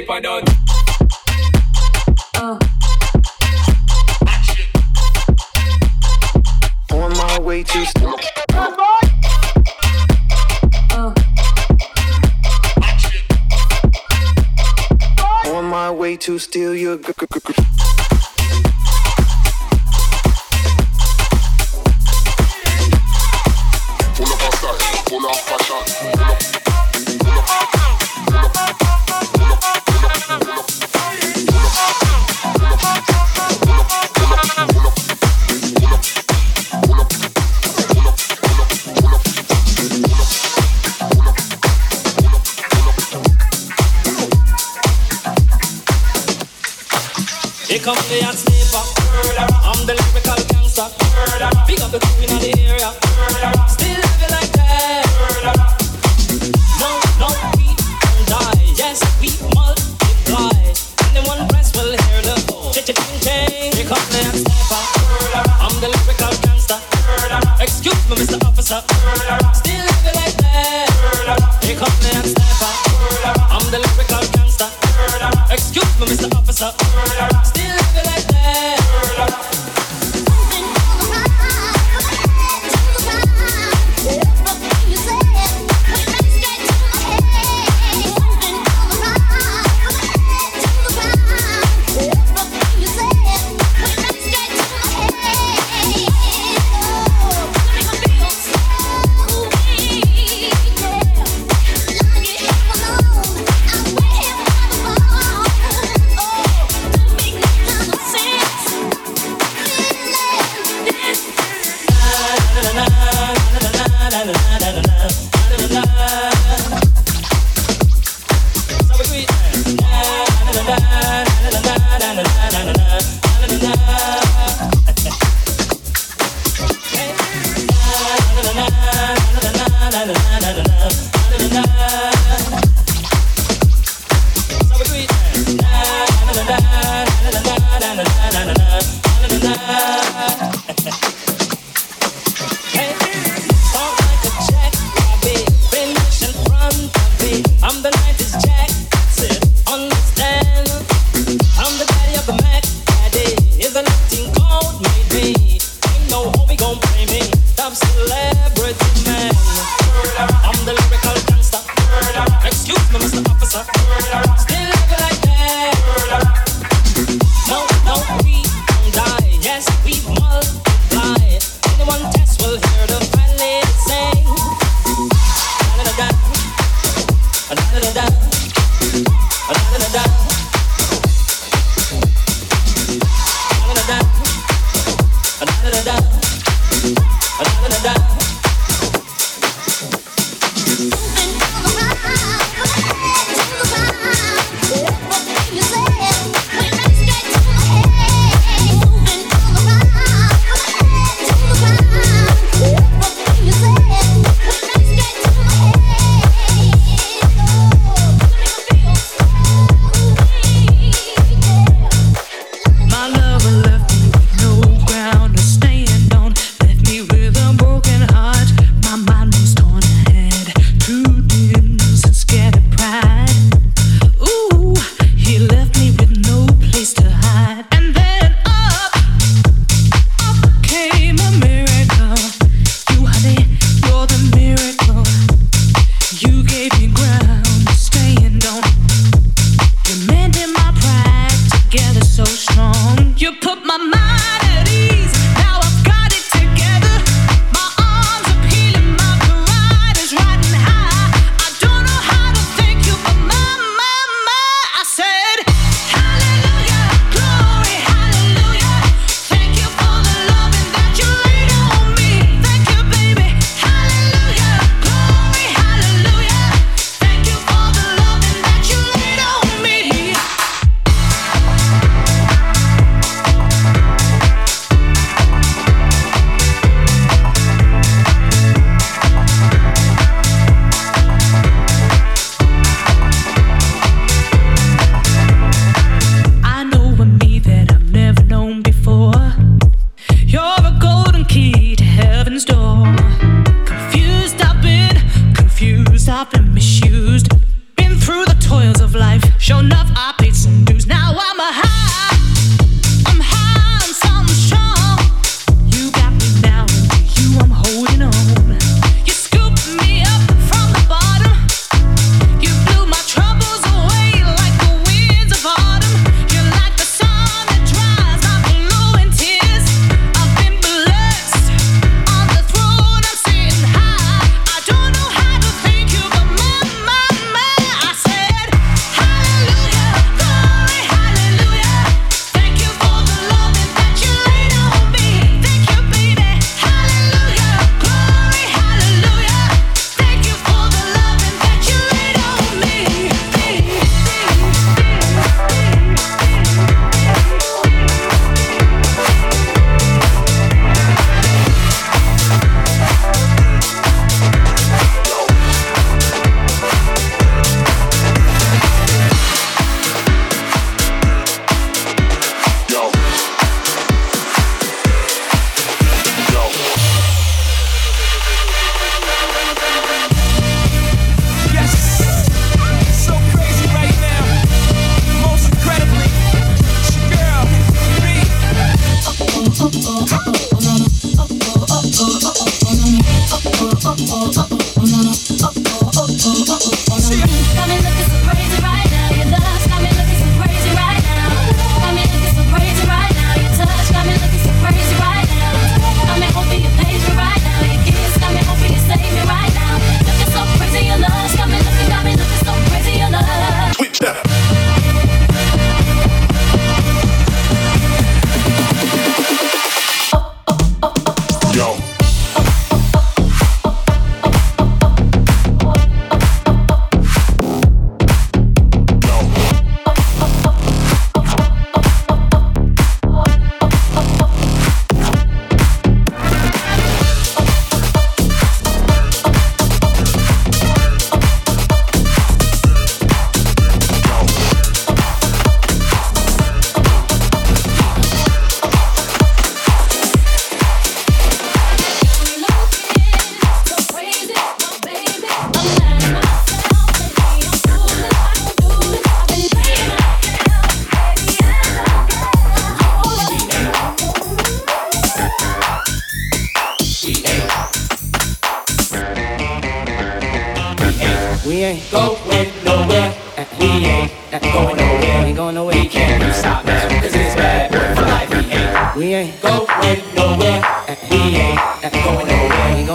it, oscillate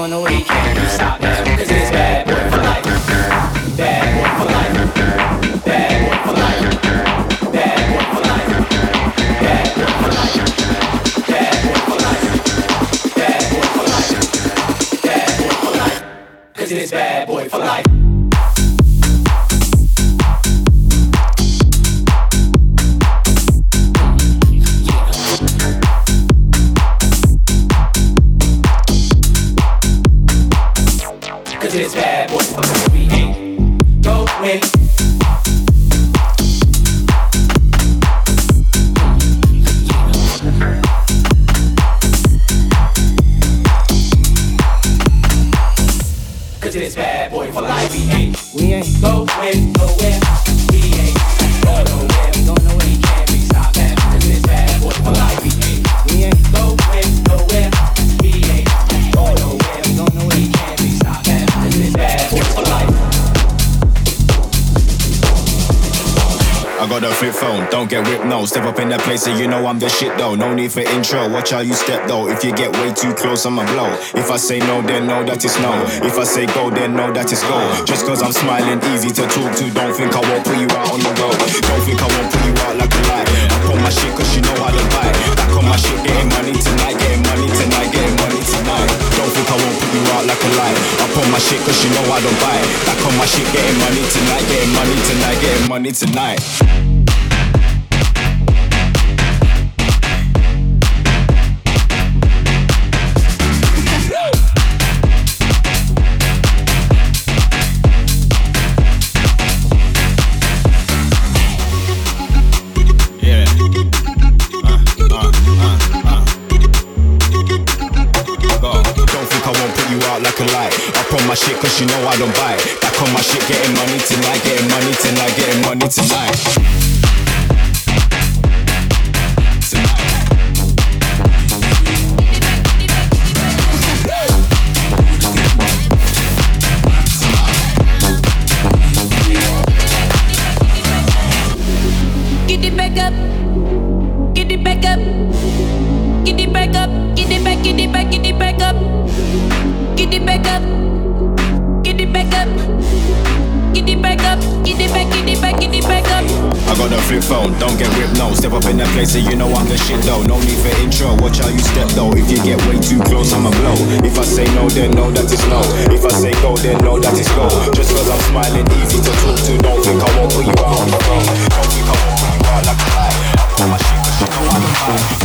for life. I'm the shit though. No need for intro, watch how you step though. If you get way too close, I'ma blow. If I say no, then no, that is no. If I say go, then no, that is go. Just cause I'm smiling, easy to talk to, don't think I won't put you out on the road. Don't think I won't put you out like a light. I put my shit cause you know how to buy. Back on my shit, getting money tonight, getting money tonight, getting money tonight. Don't think I won't put you out like a light. I put my shit cause you know I don't buy. Back on my shit, getting money tonight, getting money tonight, getting money tonight. My shit cause you know I don't buy. Back on my shit, getting money tonight, getting money tonight, getting money tonight. No. Step up in that place, so you know I'm the shit though. No need for intro, watch how you step though. If you get way too close, I'ma blow. If I say no, then no, that is no. If I say go, then no, that is go. Just cause I'm smiling, easy to talk to. Don't think I won't put you out road. Don't think I won't put you out like a lie. I put my shit cause you know I don't mind.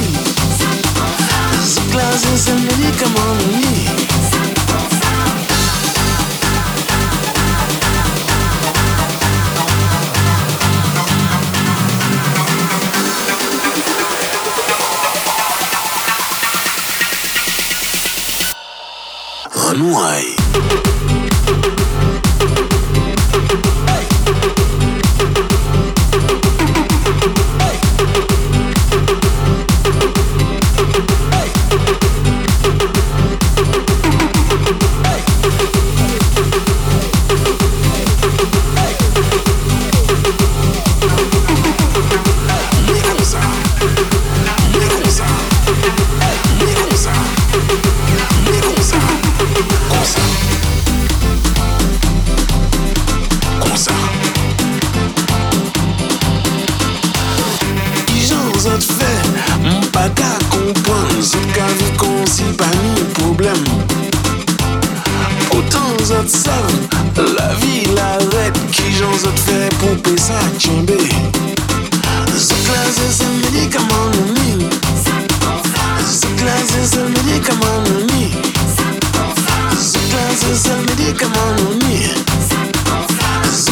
Renouaille.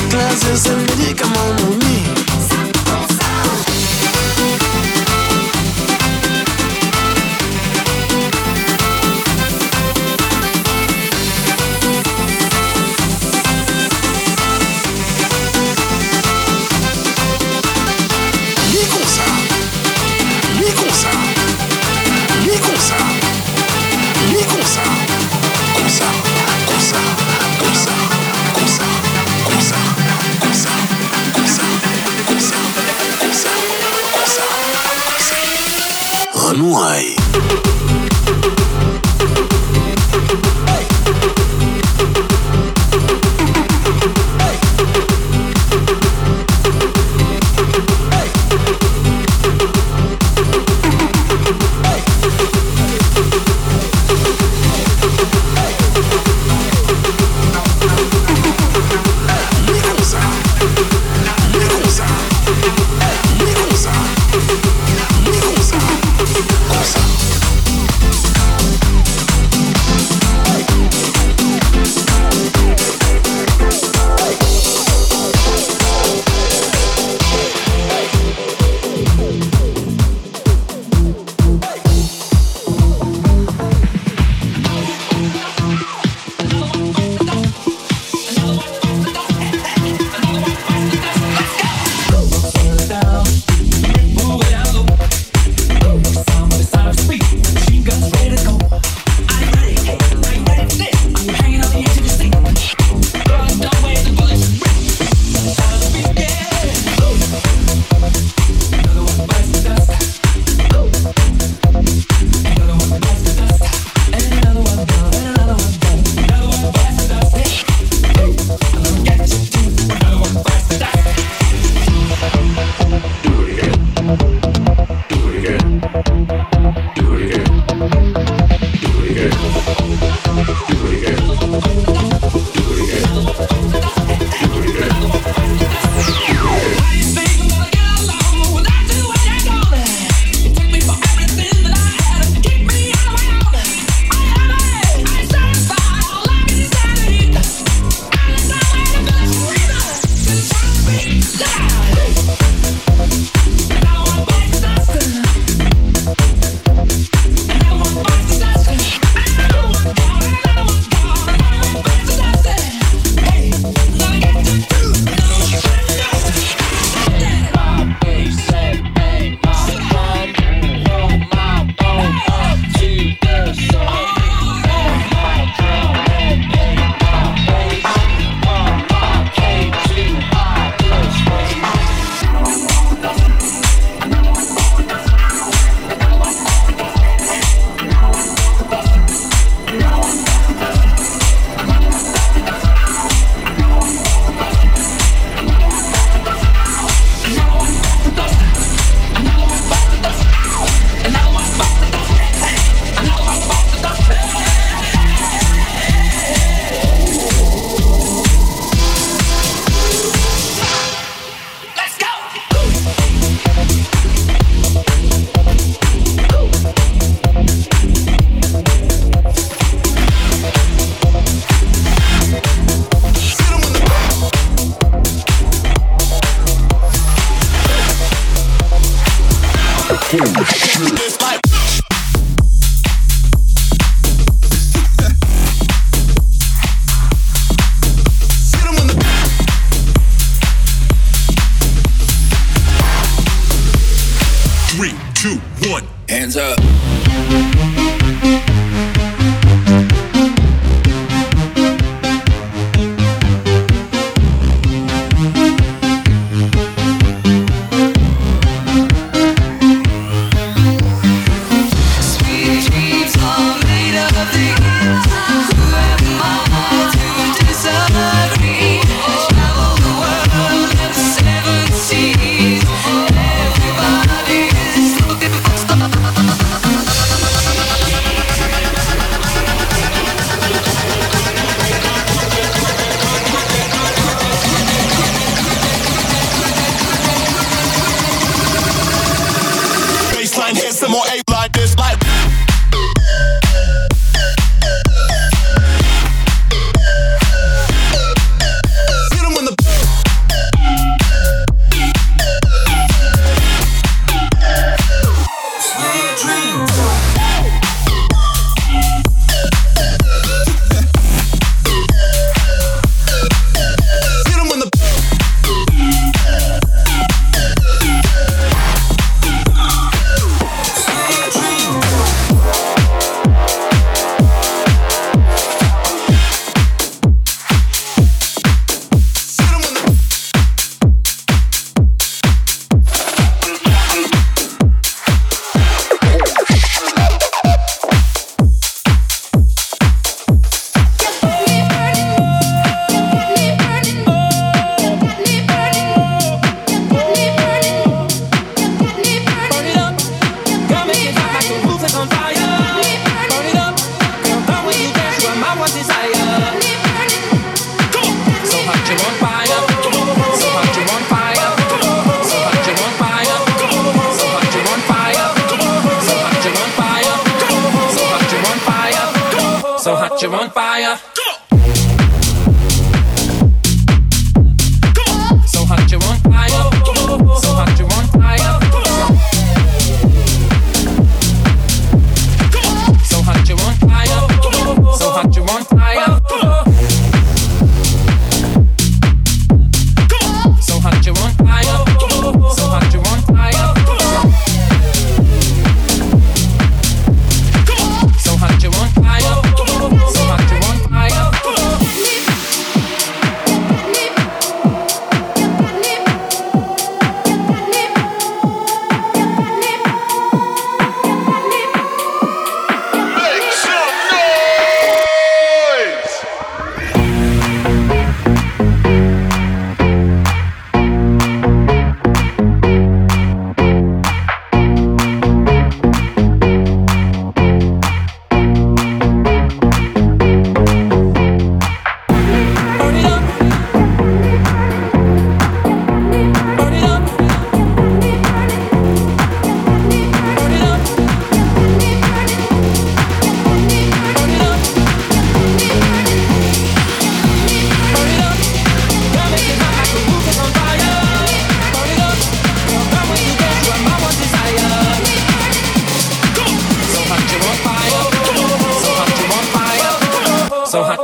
glasses and really come on with me Holy shit.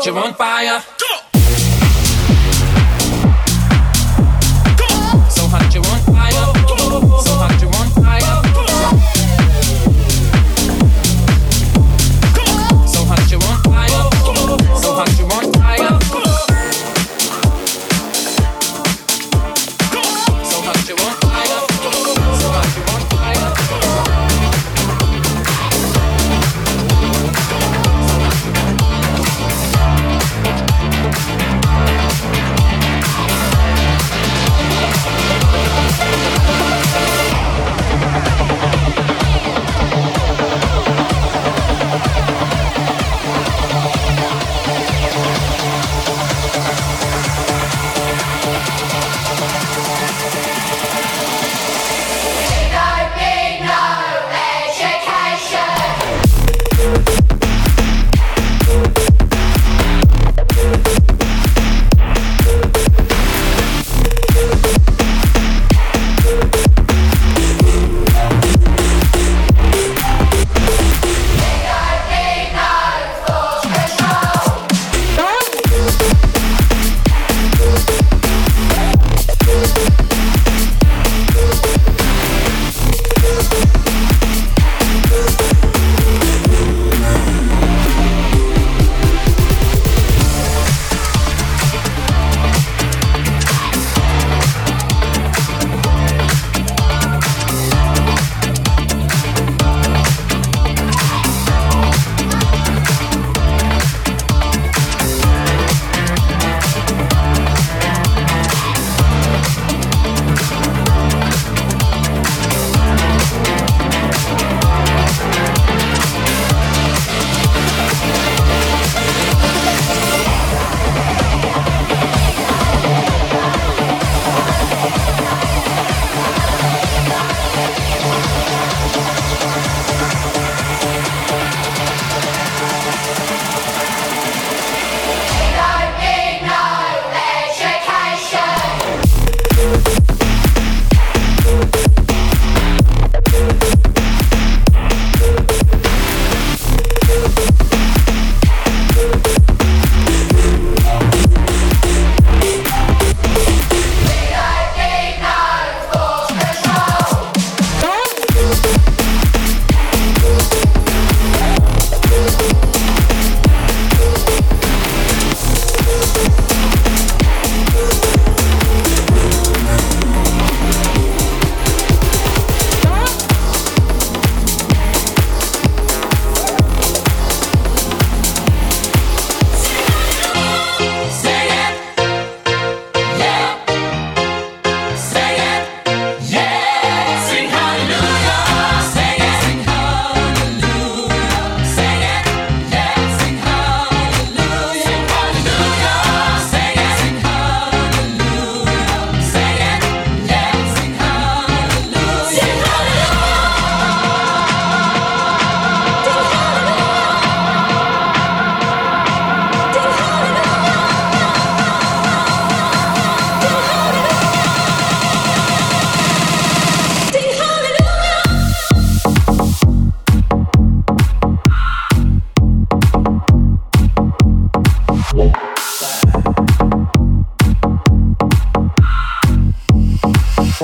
you're on fire.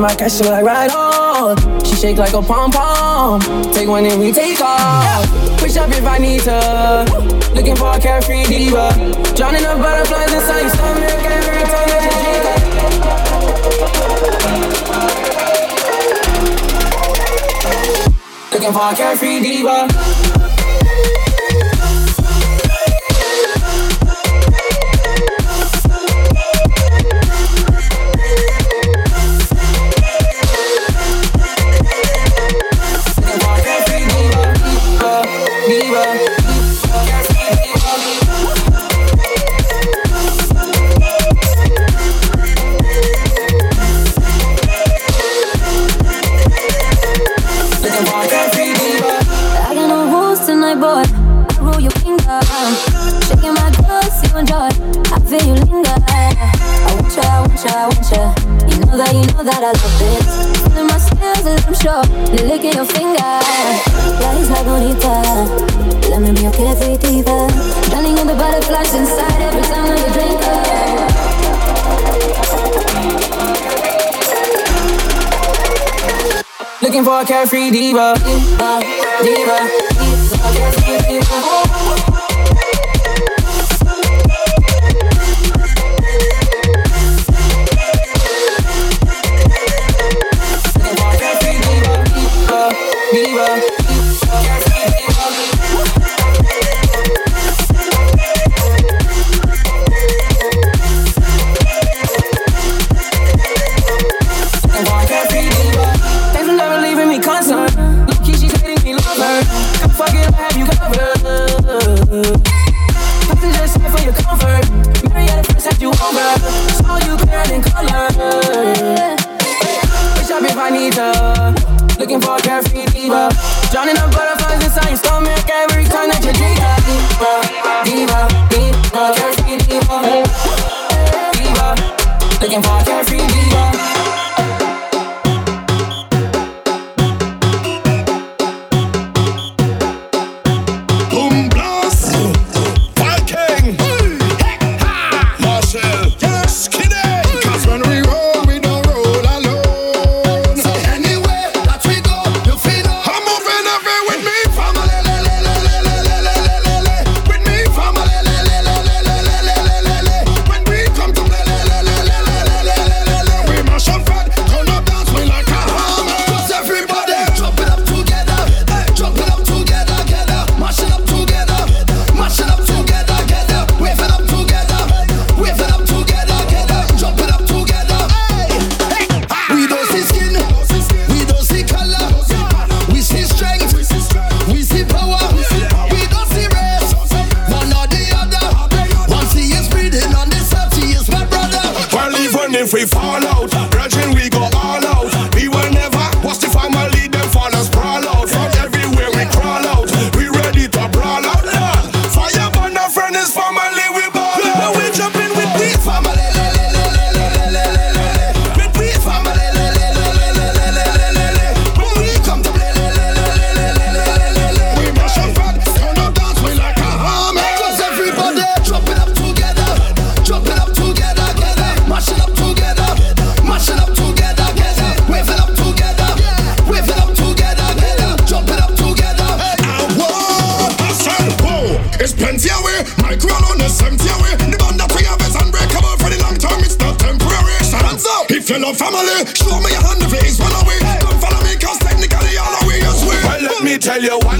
in my cash, she like right on. She shake like a pom pom. Take one and we take off. Push up if I need to. Looking for a carefree diva. Drowning up butterflies inside your stomach every time that you drink. Looking for a carefree diva. That, you know that I love this. Feeling my skills and I'm sure. Licking your finger. La isla bonita. Let me be your carefree diva. Running in the butterflies inside every time that you drink Looking for a carefree diva. Diva, diva, diva, carefree diva. Tell you one time, family